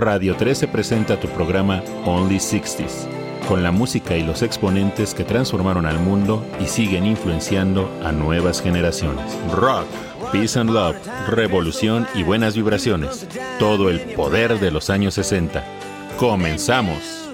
Radio 13 presenta tu programa Only 60s, con la música y los exponentes que transformaron al mundo y siguen influenciando a nuevas generaciones. Rock, Peace and Love, Revolución y buenas vibraciones. Todo el poder de los años 60. Comenzamos.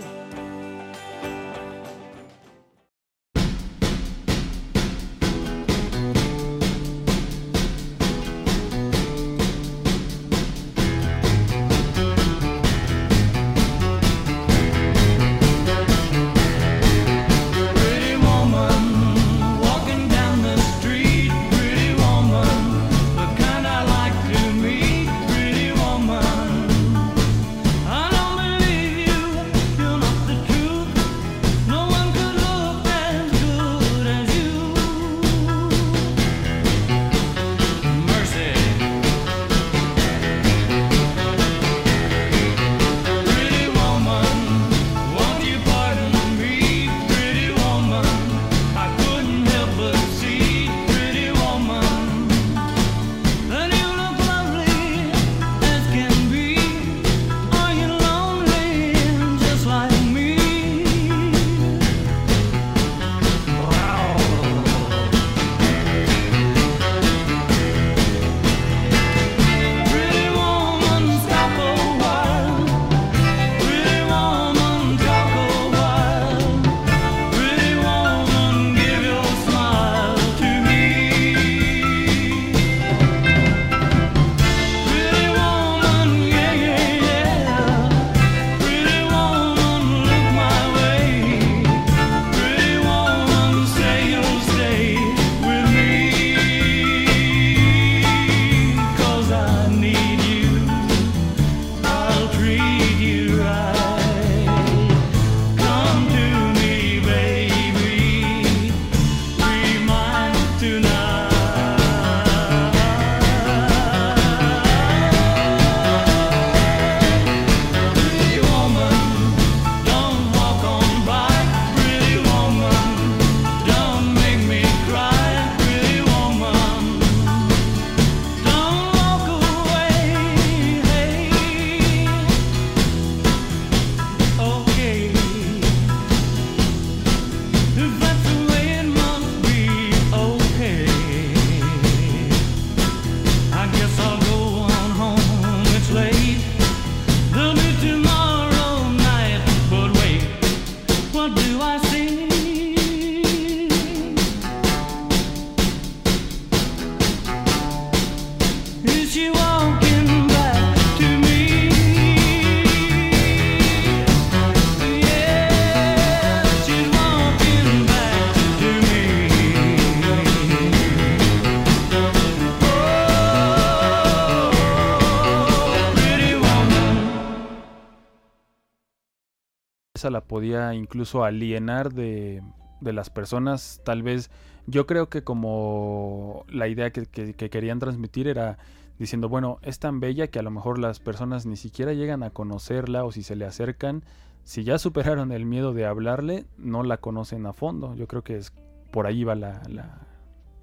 La podía incluso alienar de, las personas. Tal vez yo creo que como la idea que, querían transmitir era diciendo, bueno, es tan bella que a lo mejor las personas ni siquiera llegan a conocerla o si se le acercan, si ya superaron el miedo de hablarle, no la conocen a fondo. Yo creo que es por ahí va la, la,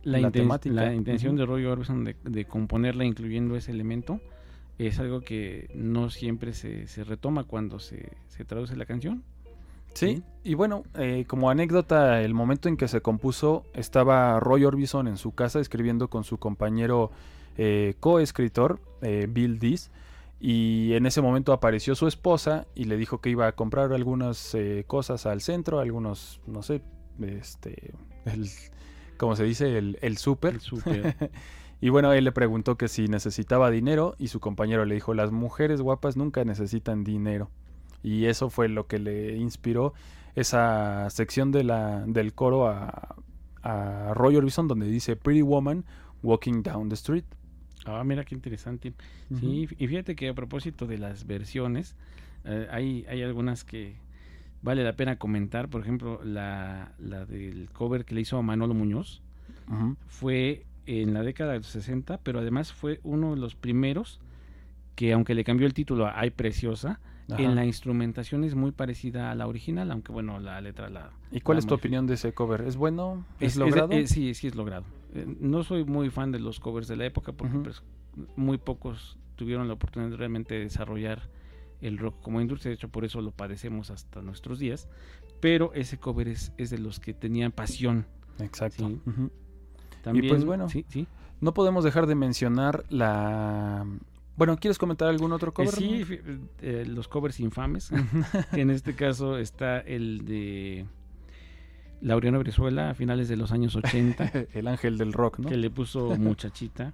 la, temática. La intención de Roy Orbison de, de, componerla incluyendo ese elemento es algo que no siempre se, se retoma cuando se, se traduce la canción. Sí, y bueno, eh, como anécdota, el momento en que se compuso estaba Roy Orbison en su casa escribiendo con su compañero eh, coescritor, eh, Bill Dees, y en ese momento apareció su esposa y le dijo que iba a comprar algunas eh, cosas al centro, algunos, no sé, este, el, ¿cómo se dice? El, el súper. y bueno, él le preguntó que si necesitaba dinero y su compañero le dijo, las mujeres guapas nunca necesitan dinero. Y eso fue lo que le inspiró esa sección de la, del coro a, a Roy Orbison donde dice Pretty Woman Walking Down the Street. Ah, mira qué interesante. Sí, y fíjate que a propósito de las versiones, eh, hay, hay algunas que vale la pena comentar. Por ejemplo, la, la del cover que le hizo a Manolo Muñoz fue en la década de los 60, pero además fue uno de los primeros que, aunque le cambió el título a Ay Preciosa, en la instrumentación es muy parecida a la original, aunque bueno, la letra la... ¿Y cuál es tu opinión de ese cover? ¿Es bueno? ¿Es, logrado? sí, sí es logrado. Eh, no soy muy fan de los covers de la época porque pues, muy pocos tuvieron la oportunidad de realmente desarrollar el rock como industria, de hecho por eso lo padecemos hasta nuestros días, pero ese cover es, es de los que tenían pasión. Exacto. También, y pues bueno, sí, sí. no podemos dejar de mencionar la... Bueno, ¿quieres comentar algún otro cover? Eh, sí, eh, los covers infames. en este caso está el de Laureano Brizuela a finales de los años 80. el ángel del rock, ¿no? Que le puso Muchachita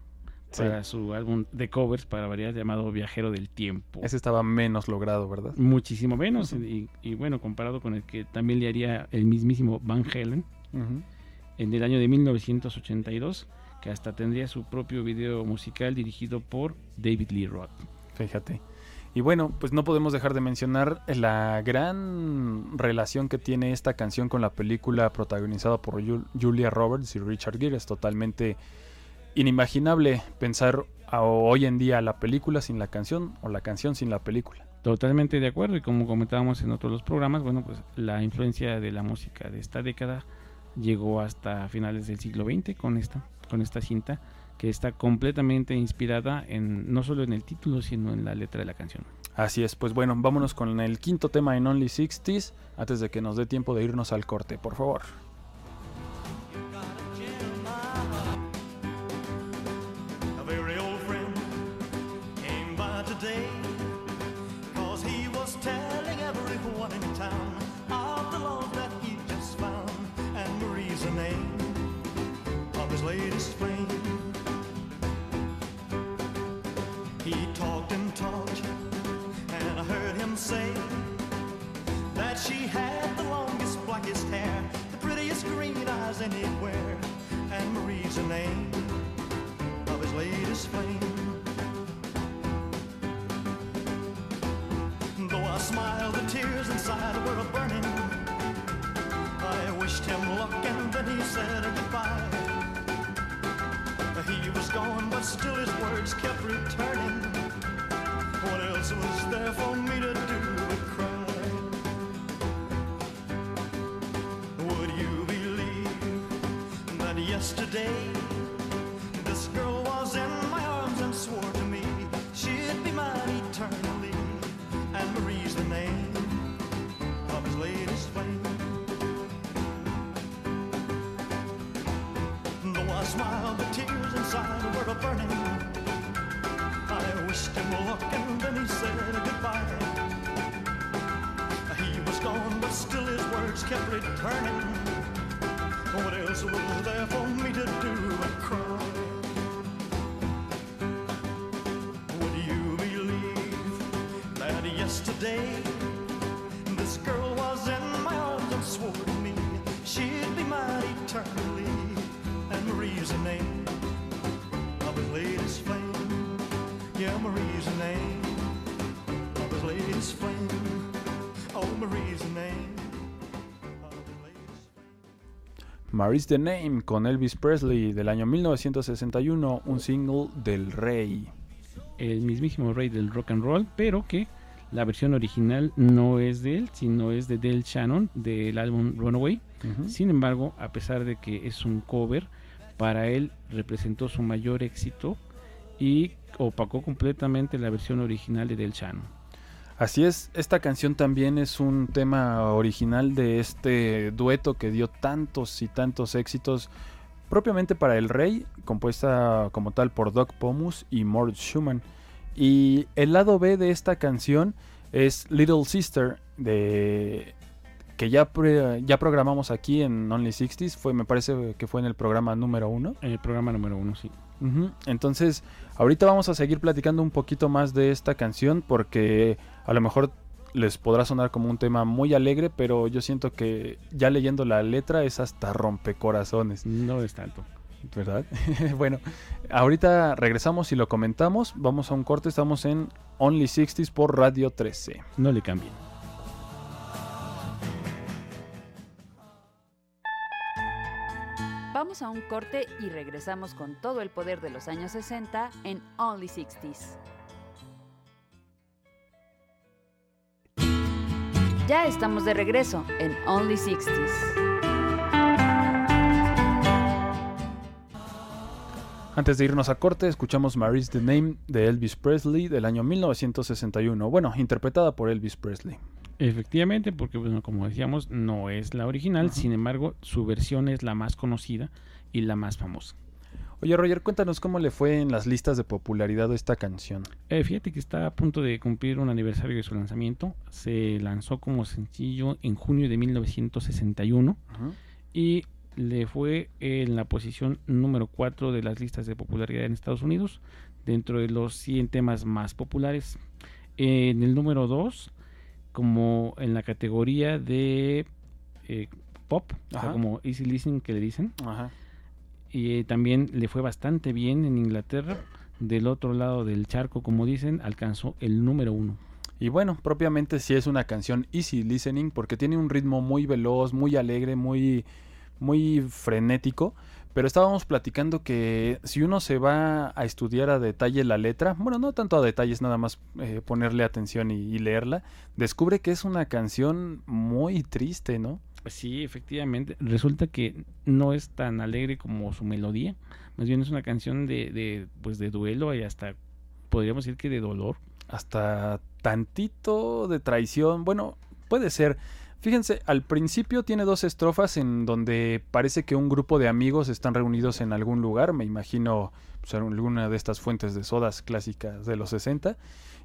para su álbum de covers para variar llamado Viajero del Tiempo. Ese estaba menos logrado, ¿verdad? Muchísimo menos. y, bueno, comparado con el que también le haría el mismísimo Van Halen en el año de 1982, que hasta tendría su propio video musical dirigido por David Lee Roth. Fíjate. Y bueno, pues no podemos dejar de mencionar la gran relación que tiene esta canción con la película protagonizada por Julia Roberts y Richard Gere. Es totalmente inimaginable pensar hoy en día la película sin la canción o la canción sin la película. Totalmente de acuerdo y como comentábamos en otros los programas, bueno, pues la influencia de la música de esta década llegó hasta finales del siglo XX con esta, con esta cinta que está completamente inspirada en no solo en el título, sino en la letra de la canción. Así es, pues bueno, vámonos con el quinto tema en Only Sixties antes de que nos dé tiempo de irnos al corte, por favor. Anywhere. And Marie's the name of his latest flame. Though I smiled, the tears inside were burning. I wished him luck and then he said goodbye. He was gone, but still his words kept yesterday. This girl was in my arms and swore to me she'd be mine eternally. And Marie's the name of his latest flame. Though I smiled, the tears inside were a burning. I wished him luck and then he said goodbye. He was gone, but still his words kept returning. What else was yesterday this girl was in my arms and swore to me she'd be mine eternally? And Marie's the name of his latest flame. Yeah, Marie's the name of his latest flame. Oh, Marie's the name. Mary's the Name con Elvis Presley del año 1961, un single del rey. El mismísimo rey del rock and roll, pero que la versión original no es de él, sino es de Del Shannon del álbum Runaway. Sin embargo, a pesar de que es un cover, para él representó su mayor éxito y opacó completamente la versión original de Del Shannon. Así es, esta canción también es un tema original de este dueto que dio tantos y tantos éxitos propiamente para El Rey, compuesta como tal por Doc Pomus y Mort Schumann. Y el lado B de esta canción es Little Sister, de que ya, ya programamos aquí en Only Sixties, fue, me parece que fue en el programa número uno. En el programa número uno, sí. Entonces, ahorita vamos a seguir platicando un poquito más de esta canción porque a lo mejor les podrá sonar como un tema muy alegre, pero yo siento que ya leyendo la letra es hasta rompecorazones. No es tanto. ¿Verdad? bueno, ahorita regresamos y lo comentamos. Vamos a un corte, estamos en Only 60s por Radio 13. No le cambien. Vamos a un corte y regresamos con todo el poder de los años 60 en Only 60s. Ya estamos de regreso en Only 60s. Antes de irnos a corte, escuchamos Marie's the Name de Elvis Presley del año 1961. Bueno, interpretada por Elvis Presley. Efectivamente, porque bueno, como decíamos, no es la original, sin embargo, su versión es la más conocida y la más famosa. Oye, Roger, cuéntanos cómo le fue en las listas de popularidad de esta canción. Eh, fíjate que está a punto de cumplir un aniversario de su lanzamiento. Se lanzó como sencillo en junio de 1961 y le fue en la posición número 4 de las listas de popularidad en Estados Unidos, dentro de los 100 temas más populares. En el número 2, como en la categoría de eh, pop, como easy listening que le dicen. Y eh, también le fue bastante bien en Inglaterra. Del otro lado del charco, como dicen, alcanzó el número 1. Y bueno, propiamente sí es una canción easy listening porque tiene un ritmo muy veloz, muy alegre, muy muy frenético, pero estábamos platicando que si uno se va a estudiar a detalle la letra, bueno, no tanto a detalles, nada más eh, ponerle atención y, leerla, descubre que es una canción muy triste, ¿no? Sí, efectivamente. Resulta que no es tan alegre como su melodía. Más bien es una canción de, de, pues de duelo y hasta, podríamos decir que de dolor. Hasta tantito de traición. Bueno, puede ser. Fíjense, al principio tiene dos estrofas en donde parece que un grupo de amigos están reunidos en algún lugar, me imagino pues, alguna de estas fuentes de sodas clásicas de los 60,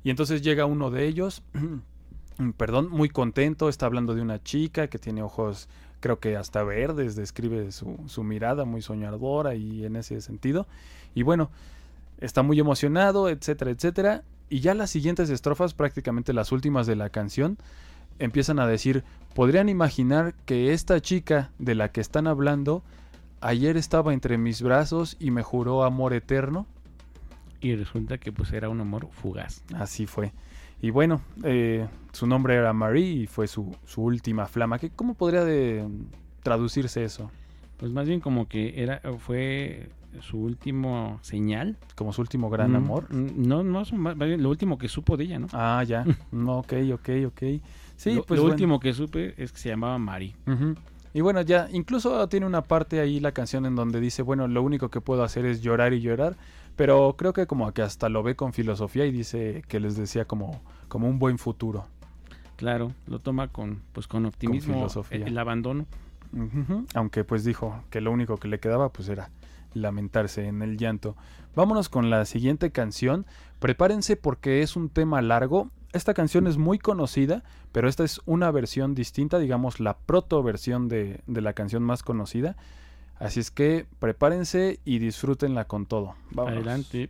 y entonces llega uno de ellos, perdón, muy contento, está hablando de una chica que tiene ojos creo que hasta verdes, describe su, su mirada muy soñadora y en ese sentido, y bueno, está muy emocionado, etcétera, etcétera, y ya las siguientes estrofas, prácticamente las últimas de la canción, empiezan a decir, podrían imaginar que esta chica de la que están hablando ayer estaba entre mis brazos y me juró amor eterno. Y resulta que pues era un amor fugaz. Así fue. Y bueno, eh, su nombre era Marie y fue su, su última flama. ¿Qué, ¿Cómo podría de traducirse eso? Pues más bien como que era fue su último señal. Como su último gran mm, amor. Mm, no, no, lo último que supo de ella, ¿no? Ah, ya. no, ok, ok, ok. Sí, lo, pues lo último que supe es que se llamaba Mari. Y bueno, ya incluso tiene una parte ahí la canción en donde dice, bueno, lo único que puedo hacer es llorar y llorar, pero creo que como que hasta lo ve con filosofía y dice que les decía como, como un buen futuro. Claro, lo toma con pues con optimismo el, abandono. Aunque pues dijo que lo único que le quedaba pues era lamentarse en el llanto. Vámonos con la siguiente canción. Prepárense porque es un tema largo esta canción es muy conocida, pero esta es una versión distinta, digamos la proto versión de, de la canción más conocida. Así es que prepárense y disfrútenla con todo. Adelante.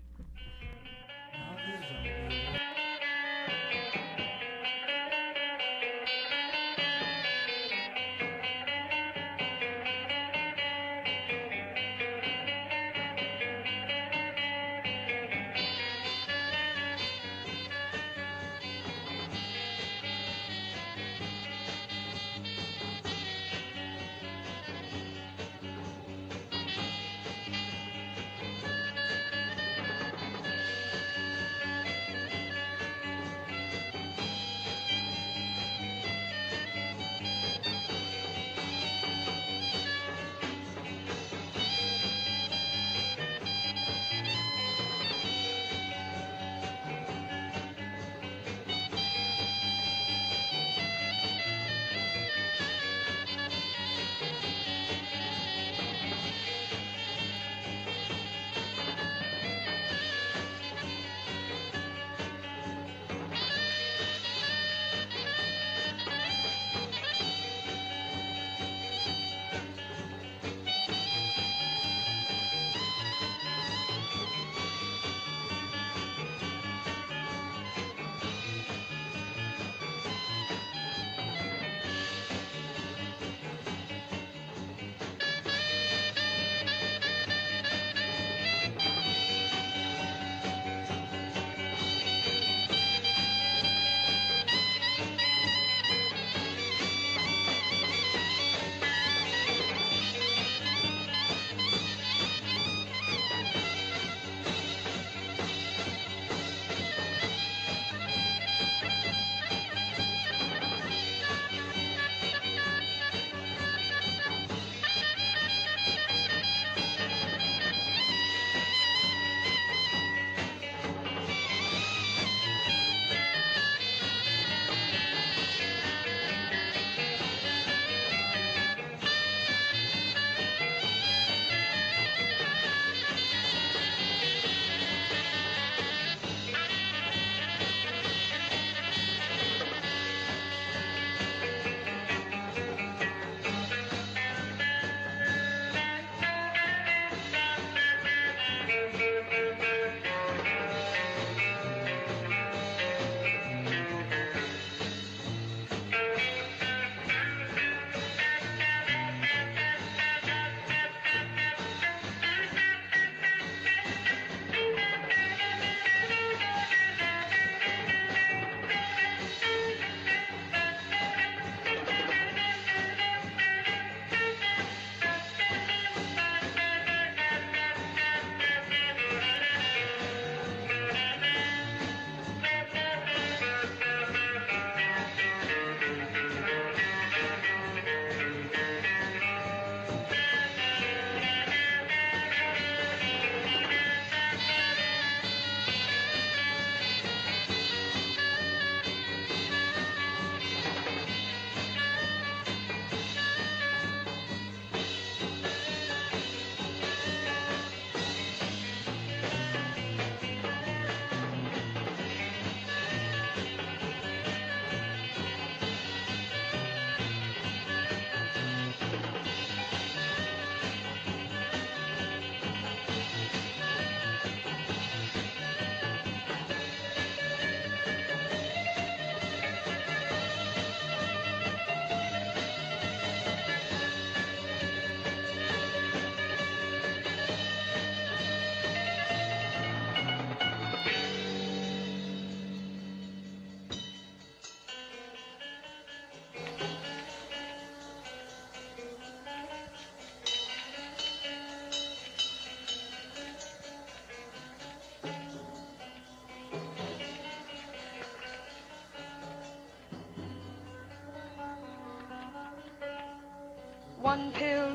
One pill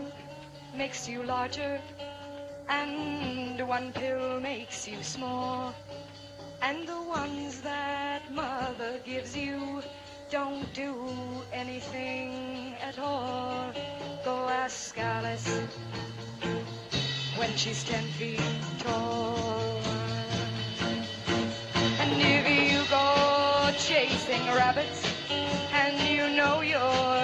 makes you larger, and one pill makes you small. And the ones that mother gives you don't do anything at all. Go ask Alice when she's ten feet tall. And if you go chasing rabbits and you know you're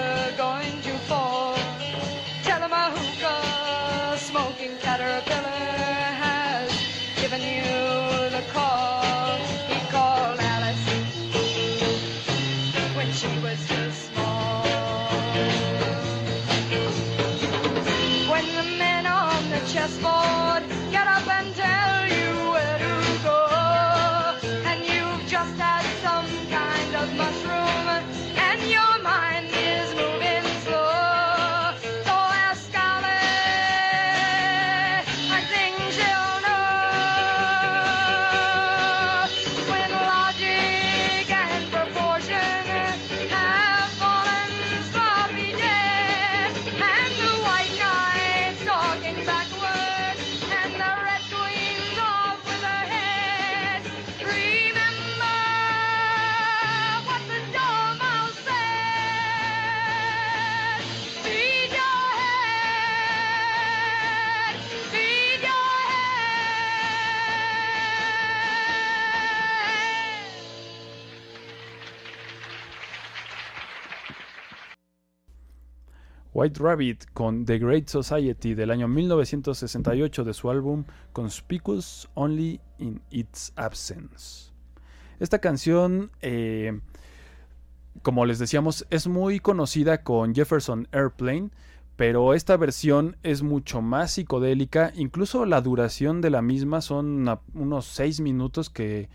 White Rabbit con The Great Society del año 1968 de su álbum Conspicuous Only in Its Absence. Esta canción, eh, como les decíamos, es muy conocida con Jefferson Airplane, pero esta versión es mucho más psicodélica, incluso la duración de la misma son unos 6 minutos que,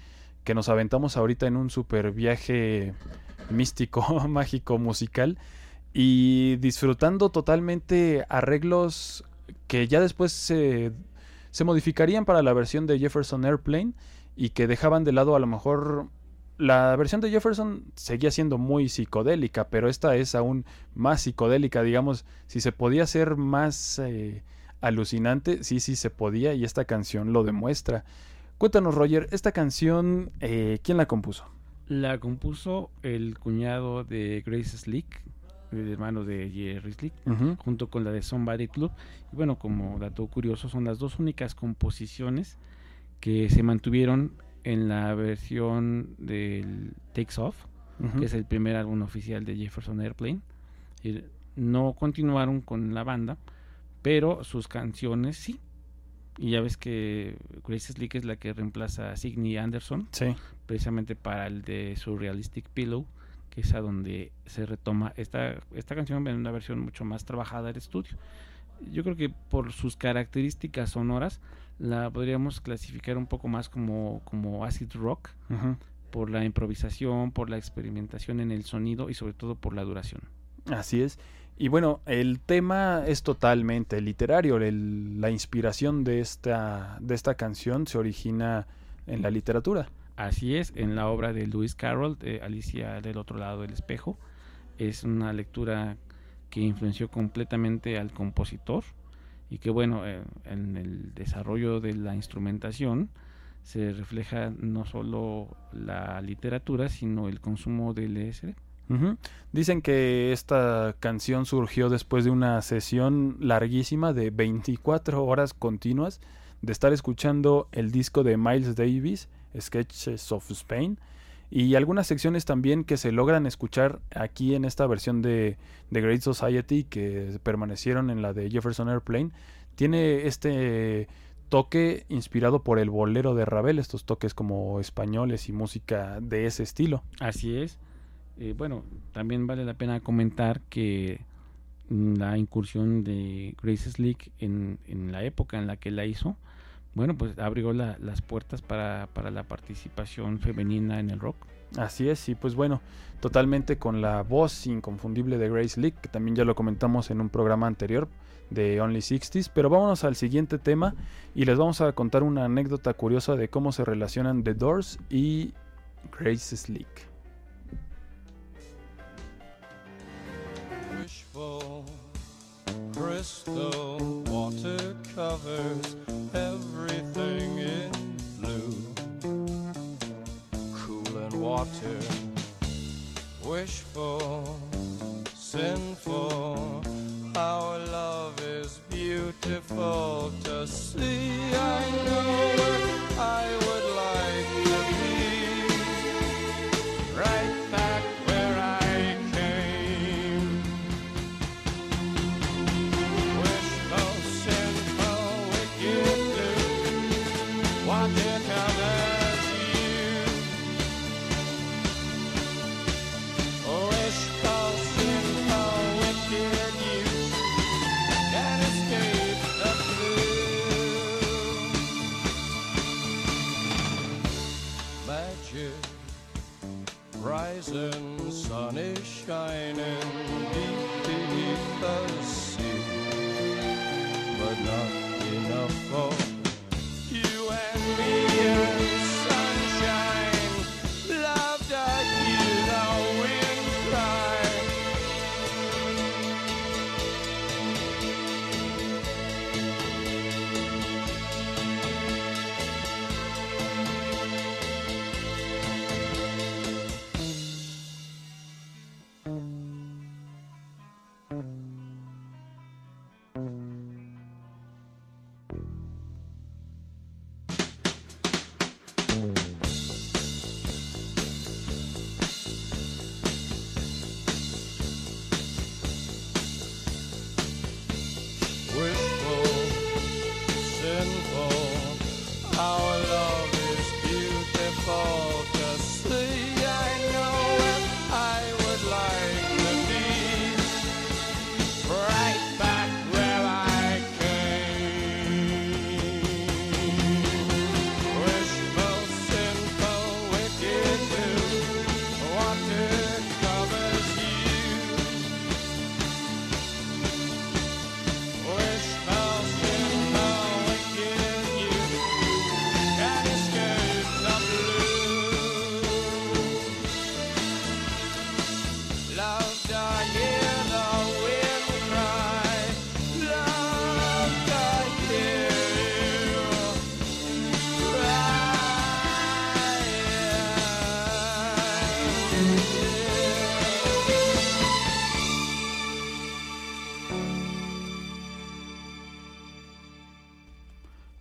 que nos aventamos ahorita en un super viaje místico, mágico, musical y disfrutando totalmente arreglos que ya después se, se modificarían para la versión de Jefferson Airplane y que dejaban de lado a lo mejor la versión de Jefferson seguía siendo muy psicodélica, pero esta es aún más psicodélica, digamos, si se podía ser más eh, alucinante, sí, sí se podía y esta canción lo demuestra. Cuéntanos, Roger, esta canción, eh, ¿quién la compuso? La compuso el cuñado de Grace Slick, hermano de Jerry Slick, junto con la de Somebody Club. Y bueno, como dato curioso, son las dos únicas composiciones que se mantuvieron en la versión del Takes Off, que es el primer álbum oficial de Jefferson Airplane. No continuaron con la banda, pero sus canciones sí. Y ya ves que Grace Slick es la que reemplaza a Signe Anderson Sí. precisamente para el de Surrealistic Pillow, que es a donde se retoma esta, esta canción en una versión mucho más trabajada del estudio. Yo creo que por sus características sonoras la podríamos clasificar un poco más como, como acid rock, por la improvisación, por la experimentación en el sonido y sobre todo por la duración. Así es. Y bueno, el tema es totalmente literario. el- la inspiración de esta, de esta canción se origina en la literatura. Así es, en la obra de Lewis Carroll, de Alicia del otro lado del espejo, es una lectura que influenció completamente al compositor y que bueno, eh, en el desarrollo de la instrumentación se refleja no solo la literatura, sino el consumo del LSD. Ujú. Dicen que esta canción surgió después de una sesión larguísima de 24 horas continuas de estar escuchando el disco de Miles Davis, Sketches of Spain, y algunas secciones también que se logran escuchar aquí en esta versión de, de Great Society que permanecieron en la de Jefferson Airplane. Tiene este toque inspirado por el bolero de Ravel, estos toques como españoles y música de ese estilo. Así es. Eh, bueno, también vale la pena comentar que la incursión de Grace Slick en, en la época en la que la hizo, bueno, pues abrió la- las puertas para, para la participación femenina en el rock. Así es, y pues bueno, totalmente con la voz inconfundible de Grace Leak, que también ya lo comentamos en un programa anterior de Only Sixties, pero vámonos al siguiente tema y les vamos a contar una anécdota curiosa de cómo se relacionan The Doors y Grace Slick. Crystal water covers everything in blue. Cool and water, wishful, sinful. Our love is beautiful to see. I know I would like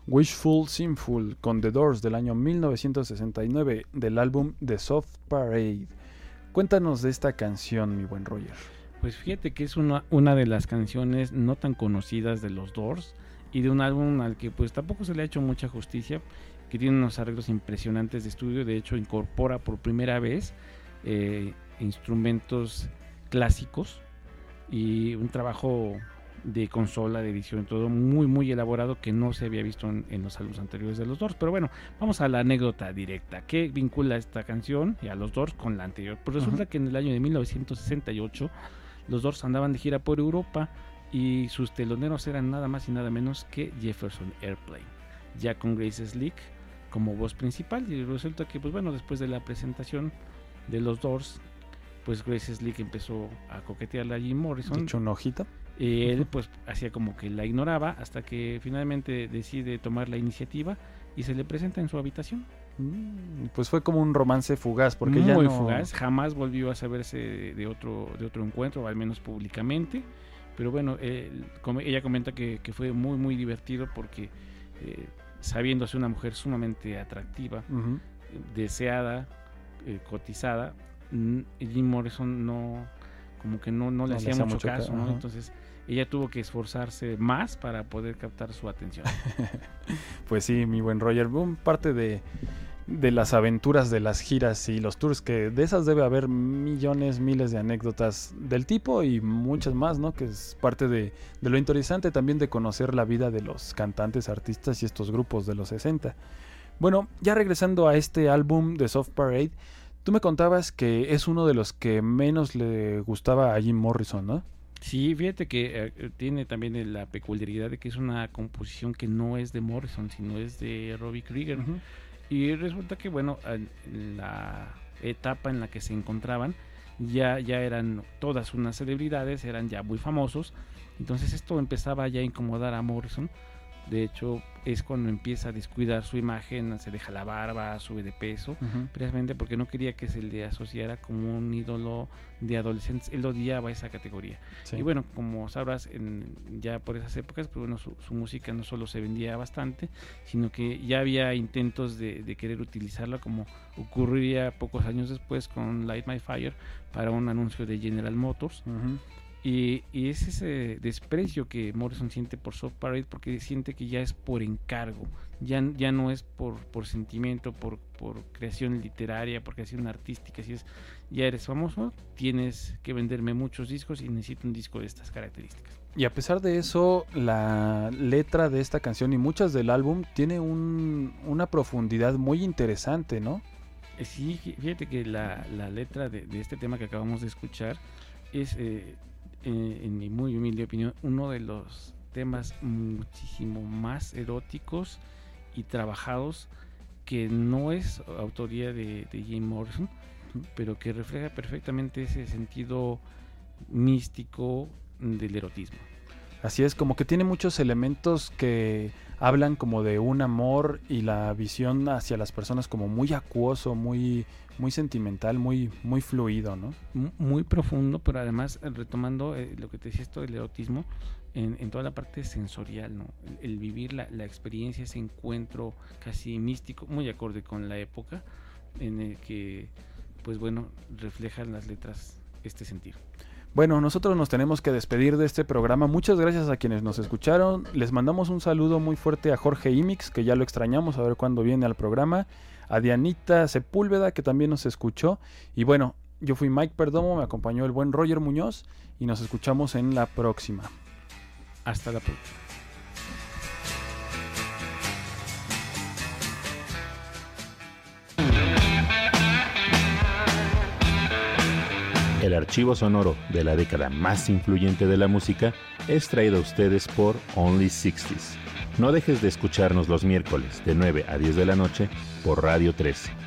Wishful Sinful con The Doors del año 1969 del álbum The Soft Parade. Cuéntanos de esta canción, mi buen Roger. Pues fíjate que es una, una de las canciones no tan conocidas de los Doors y de un álbum al que pues tampoco se le ha hecho mucha justicia, que tiene unos arreglos impresionantes de estudio, de hecho incorpora por primera vez eh, instrumentos clásicos y un trabajo de consola, de edición, todo muy muy elaborado que no se había visto en, en los álbumes anteriores de los Doors. Pero bueno, vamos a la anécdota directa. ¿Qué vincula esta canción y a los Doors con la anterior? Pues resulta que en el año de 1968 los Doors andaban de gira por Europa y sus teloneros eran nada más y nada menos que Jefferson Airplane, ya con Grace Slick como voz principal y resulta que pues bueno, después de la presentación de los Doors, pues Grace Slick empezó a coquetearle a Jim De Morrison hecho, una hojita. Y él pues hacía como que la ignoraba hasta que finalmente decide tomar la iniciativa y se le presenta en su habitación. Mm, Pues fue como un romance fugaz, porque Muy ya no... fugaz, jamás volvió a saberse de otro, de otro encuentro, al menos públicamente. Pero bueno, él- ella comenta que, que fue muy, muy divertido porque eh, sabiéndose una mujer sumamente atractiva, deseada, eh, cotizada, mm, Jim Morrison no, como que no, no le No le hacía mucho mucho ca- caso, ¿no? Entonces ella tuvo que esforzarse más para poder captar su atención. Pues sí, mi buen Roger, un parte de, de las aventuras de las giras y los tours, que de esas debe haber millones, miles de anécdotas del tipo y muchas más, ¿no? Que es parte de, de lo interesante también de conocer la vida de los cantantes, artistas y estos grupos de los 60. Bueno, ya regresando a este álbum de Soft Parade, tú me contabas que es uno de los que menos le gustaba a Jim Morrison, ¿no? Sí, fíjate que eh, tiene también la peculiaridad de que es una composición que no es de Morrison, sino es de Robbie Krieger. Y resulta que, bueno, en la etapa en la que se encontraban, ya, ya eran todas unas celebridades, eran ya muy famosos. Entonces esto empezaba ya a incomodar a Morrison. De hecho, es cuando empieza a descuidar su imagen, se deja la barba, sube de peso, precisamente porque no quería que se le asociara como un ídolo de adolescentes. Él odiaba esa categoría. Y bueno, como sabrás, en, ya por esas épocas, pues bueno, su, música no solo se vendía bastante, sino que ya había intentos de, querer utilizarla, como ocurriría pocos años después con Light My Fire para un anuncio de General Motors. Y, es ese desprecio que Morrison siente por Soft Parade porque siente que ya es por encargo, ya, ya no es por, por sentimiento, por, por creación literaria, por creación artística. Si es, ya eres famoso, tienes que venderme muchos discos y necesito un disco de estas características. Y a pesar de eso, la letra de esta canción y muchas del álbum tiene un, una profundidad muy interesante, ¿no? Eh, sí, fíjate que la, la letra de, de, este tema que acabamos de escuchar es, eh, eh, en mi muy humilde opinión, uno de los temas muchísimo más eróticos y trabajados que no es autoría de, de Morrison, pero que refleja perfectamente ese sentido místico del erotismo. Así es, como que tiene muchos elementos que hablan como de un amor y la visión hacia las personas como muy acuoso, muy, muy sentimental, muy, muy fluido, ¿no? Muy profundo, pero además eh, retomando eh, lo que te decía esto del erotismo, en, toda la parte sensorial, ¿no? El, vivir la, la, experiencia, ese encuentro casi místico, muy acorde con la época, en el que, pues bueno, reflejan las letras este sentido. Bueno, nosotros nos tenemos que despedir de este programa. Muchas gracias a quienes nos escucharon. Les mandamos un saludo muy fuerte a Jorge Imix, que ya lo extrañamos, a ver cuándo viene al programa. A Dianita Sepúlveda, que también nos escuchó. Y bueno, yo fui Mike Perdomo, me acompañó el buen Roger Muñoz y nos escuchamos en la próxima. Hasta la próxima. El archivo sonoro de la década más influyente de la música es traído a ustedes por Only 60s. No dejes de escucharnos los miércoles de 9 a 10 de la noche por Radio 13.